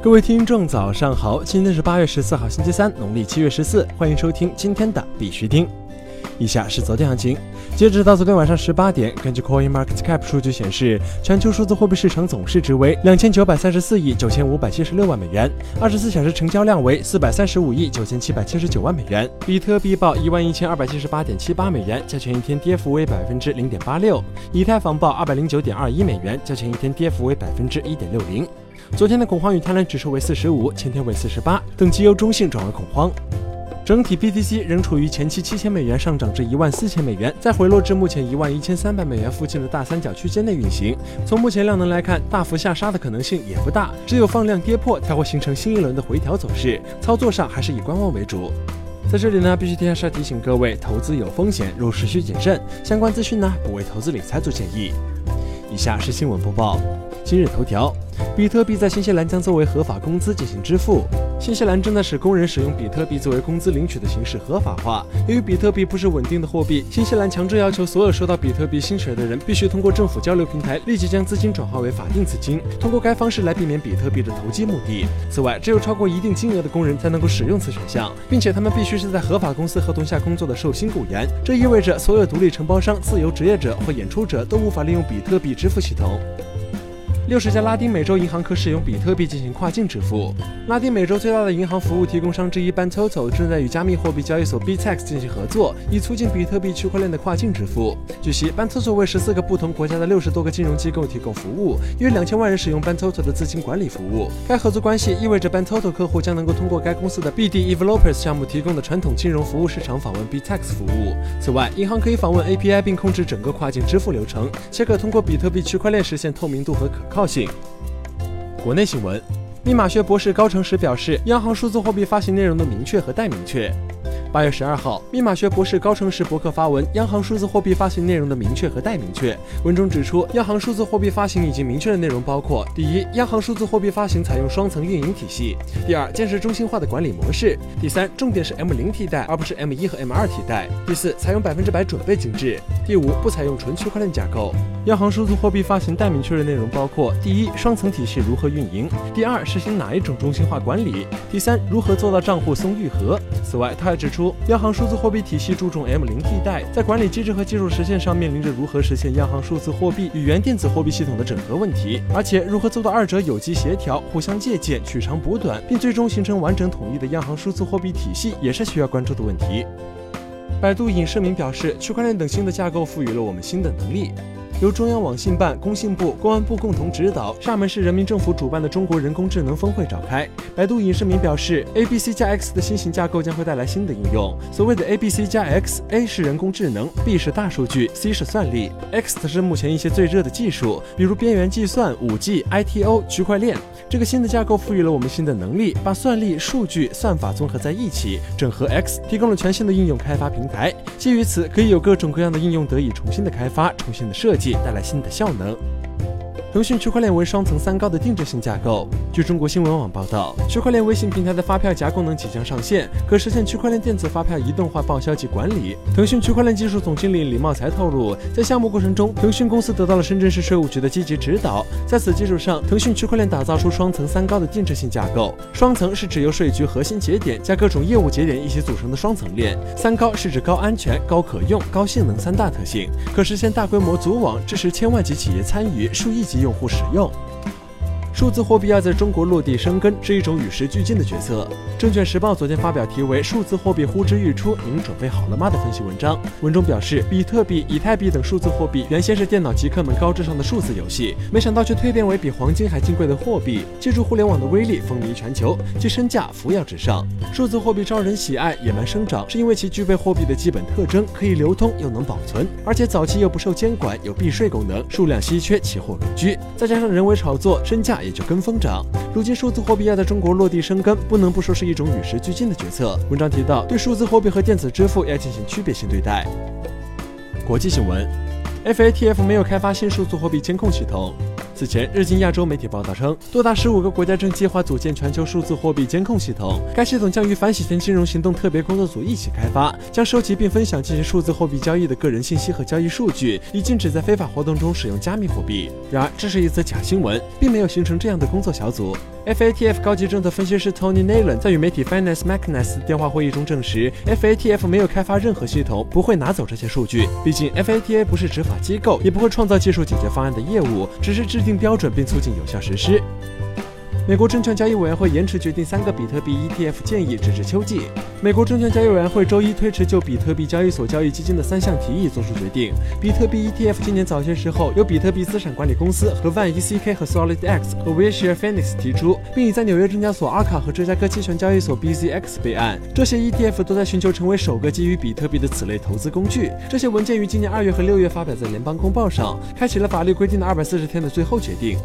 各位听众，早上好！今天是八月十四号，星期三，农历七月十四，欢迎收听今天的必须听。以下是昨天行情，截止到昨天晚上十八点，根据 Coin Market Cap 数据显示，全球数字货币市场总市值为两千九百三十四亿九千五百七十六万美元，二十四小时成交量为四百三十五亿九千七百七十九万美元。比特币报一万一千二百七十八点七八美元，较前一天跌幅为百分之零点八六；以太坊报二百零九点二一美元，较前一天跌幅为百分之一点六零。昨天的恐慌与贪婪指数为四十五，前天为四十八，等级由中性转为恐慌。整体 BTC 仍处于前期七千美元上涨至一万四千美元，再回落至目前一万一千三百美元附近的大三角区间内运行。从目前量能来看，大幅下杀的可能性也不大，只有放量跌破才会形成新一轮的回调走势。操作上还是以观望为主。在这里呢，必须提下提醒各位，投资有风险，入市需谨慎。相关资讯呢，不为投资理财做建议。以下是新闻播报。今日头条：比特币在新西兰将作为合法工资进行支付。新西兰正在使工人使用比特币作为工资领取的形式合法化。由于比特币不是稳定的货币，新西兰强制要求所有收到比特币薪水的人必须通过政府交流平台立即将资金转化为法定资金，通过该方式来避免比特币的投机目的。此外，只有超过一定金额的工人才能够使用此选项，并且他们必须是在合法公司合同下工作的受薪雇员。这意味着所有独立承包商、自由职业者或演出者都无法利用比特币支付系统。六十家拉丁美洲银行可使用比特币进行跨境支付。拉丁美洲最大的银行服务提供商之一 Bantoto 正在与加密货币交易所 Btax 进行合作，以促进比特币区块链的跨境支付。据悉，Bantoto 为十四个不同国家的六十多个金融机构提供服务，约两千万人使用 Bantoto 的资金管理服务。该合作关系意味着 Bantoto 客户将能够通过该公司的 BD Developers 项目提供的传统金融服务市场访问 Btax 服务。此外，银行可以访问 API 并控制整个跨境支付流程，且可通过比特币区块链实现透明度和可靠。靠性。国内新闻，密码学博士高成实表示，央行数字货币发行内容的明确和待明确。八月十二号，密码学博士高成实博客发文，央行数字货币发行内容的明确和待明确。文中指出，央行数字货币发行已经明确的内容包括：第一，央行数字货币发行采用双层运营体系；第二，建设中心化的管理模式；第三，重点是 M 零替代，而不是 M 一和 M 二替代；第四，采用百分之百准备金制；第五，不采用纯区块链架构。央行数字货币发行待明确的内容包括：第一，双层体系如何运营；第二，实行哪一种中心化管理；第三，如何做到账户松愈合。此外，他还指出。央行数字货币体系注重 M 零替代，在管理机制和技术实现上面临着如何实现央行数字货币与原电子货币系统的整合问题，而且如何做到二者有机协调、互相借鉴、取长补短，并最终形成完整统一的央行数字货币体系，也是需要关注的问题。百度引声明表示，区块链等新的架构赋予了我们新的能力。由中央网信办、工信部、公安部共同指导，厦门市人民政府主办的中国人工智能峰会召开。百度引声明表示，A B C 加 X 的新型架构将会带来新的应用。所谓的 A B C 加 X，A 是人工智能，B 是大数据，C 是算力，X 则是目前一些最热的技术，比如边缘计算、五 G、I T O、区块链。这个新的架构赋予了我们新的能力，把算力、数据、算法综合在一起，整合 X，提供了全新的应用开发平台。基于此，可以有各种各样的应用得以重新的开发、重新的设计。带来新的效能。腾讯区块链为双层三高的定制性架构。据中国新闻网报道，区块链微信平台的发票夹功能即将上线，可实现区块链电子发票移动化报销及管理。腾讯区块链技术总经理李茂才透露，在项目过程中，腾讯公司得到了深圳市税务局的积极指导。在此基础上，腾讯区块链打造出双层三高的定制性架构。双层是指由税局核心节点加各种业务节点一起组成的双层链；三高是指高安全、高可用、高性能三大特性，可实现大规模组网，支持千万级企业参与、数亿级。用户使用。数字货币要在中国落地生根，是一种与时俱进的决策。证券时报昨天发表题为《数字货币呼之欲出，您准备好了吗》的分析文章。文中表示，比特币、以太币等数字货币原先是电脑极客们高智商的数字游戏，没想到却蜕变为比黄金还金贵的货币。借助互联网的威力，风靡全球，其身价扶摇直上。数字货币招人喜爱，野蛮生长，是因为其具备货币的基本特征：可以流通又能保存，而且早期又不受监管，有避税功能，数量稀缺，奇货可居。再加上人为炒作，身价也也就跟风涨。如今数字货币要在中国落地生根，不能不说是一种与时俱进的决策。文章提到，对数字货币和电子支付要进行区别性对待。国际新闻，FATF 没有开发新数字货币监控系统。此前，日经亚洲媒体报道称，多达十五个国家正计划组建全球数字货币监控系统。该系统将与反洗钱金融行动特别工作组一起开发，将收集并分享进行数字货币交易的个人信息和交易数据，以禁止在非法活动中使用加密货币。然而，这是一则假新闻，并没有形成这样的工作小组。FATF 高级政策分析师 Tony Nalen 在与媒体 Finance Mechanics 电话会议中证实，FATF 没有开发任何系统，不会拿走这些数据。毕竟 FATA 不是执法机构，也不会创造技术解决方案的业务，只是制定定标准并促进有效实施。美国证券交易委员会延迟决定三个比特币 ETF 建议，直至秋季。美国证券交易委员会周一推迟就比特币交易所交易基金的三项提议作出决定。比特币 ETF 今年早些时候由比特币资产管理公司和万亿 CK 和 SolidX 和 Wilshire Phoenix 提出，并已在纽约证交所阿卡和芝加哥期权交易所 BZX 备案。这些 ETF 都在寻求成为首个基于比特币的此类投资工具。这些文件于今年二月和六月发表在联邦公报上，开启了法律规定的二百四十天的最后决定。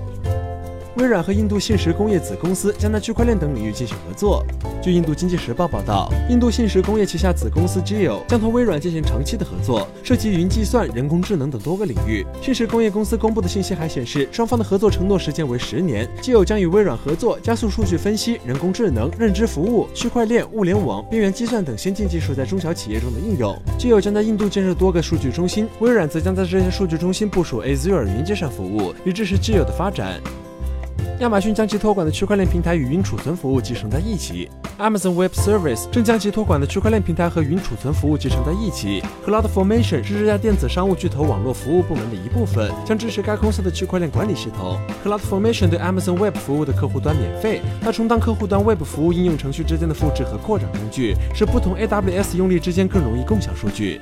微软和印度信实工业子公司将在区块链等领域进行合作。据印度经济时报报道，印度信实工业旗下子公司 Geo 将同微软进行长期的合作，涉及云计算、人工智能等多个领域。信实工业公司公布的信息还显示，双方的合作承诺时间为十年。Geo 将与微软合作，加速数据分析、人工智能、认知服务、区块链、物联网、边缘计算等先进技术在中小企业中的应用。Geo 将在印度建设多个数据中心，微软则将在这些数据中心部署 Azure 云计算服务，以支持 Geo 的发展。亚马逊将其托管的区块链平台与云储存服务集成在一起。Amazon Web Service 正将其托管的区块链平台和云储存服务集成在一起。CloudFormation 是这家电子商务巨头网络服务部门的一部分，将支持该公司的区块链管理系统。CloudFormation 对 Amazon Web 服务的客户端免费，它充当客户端 Web 服务应用程序之间的复制和扩展工具，使不同 AWS 用例之间更容易共享数据。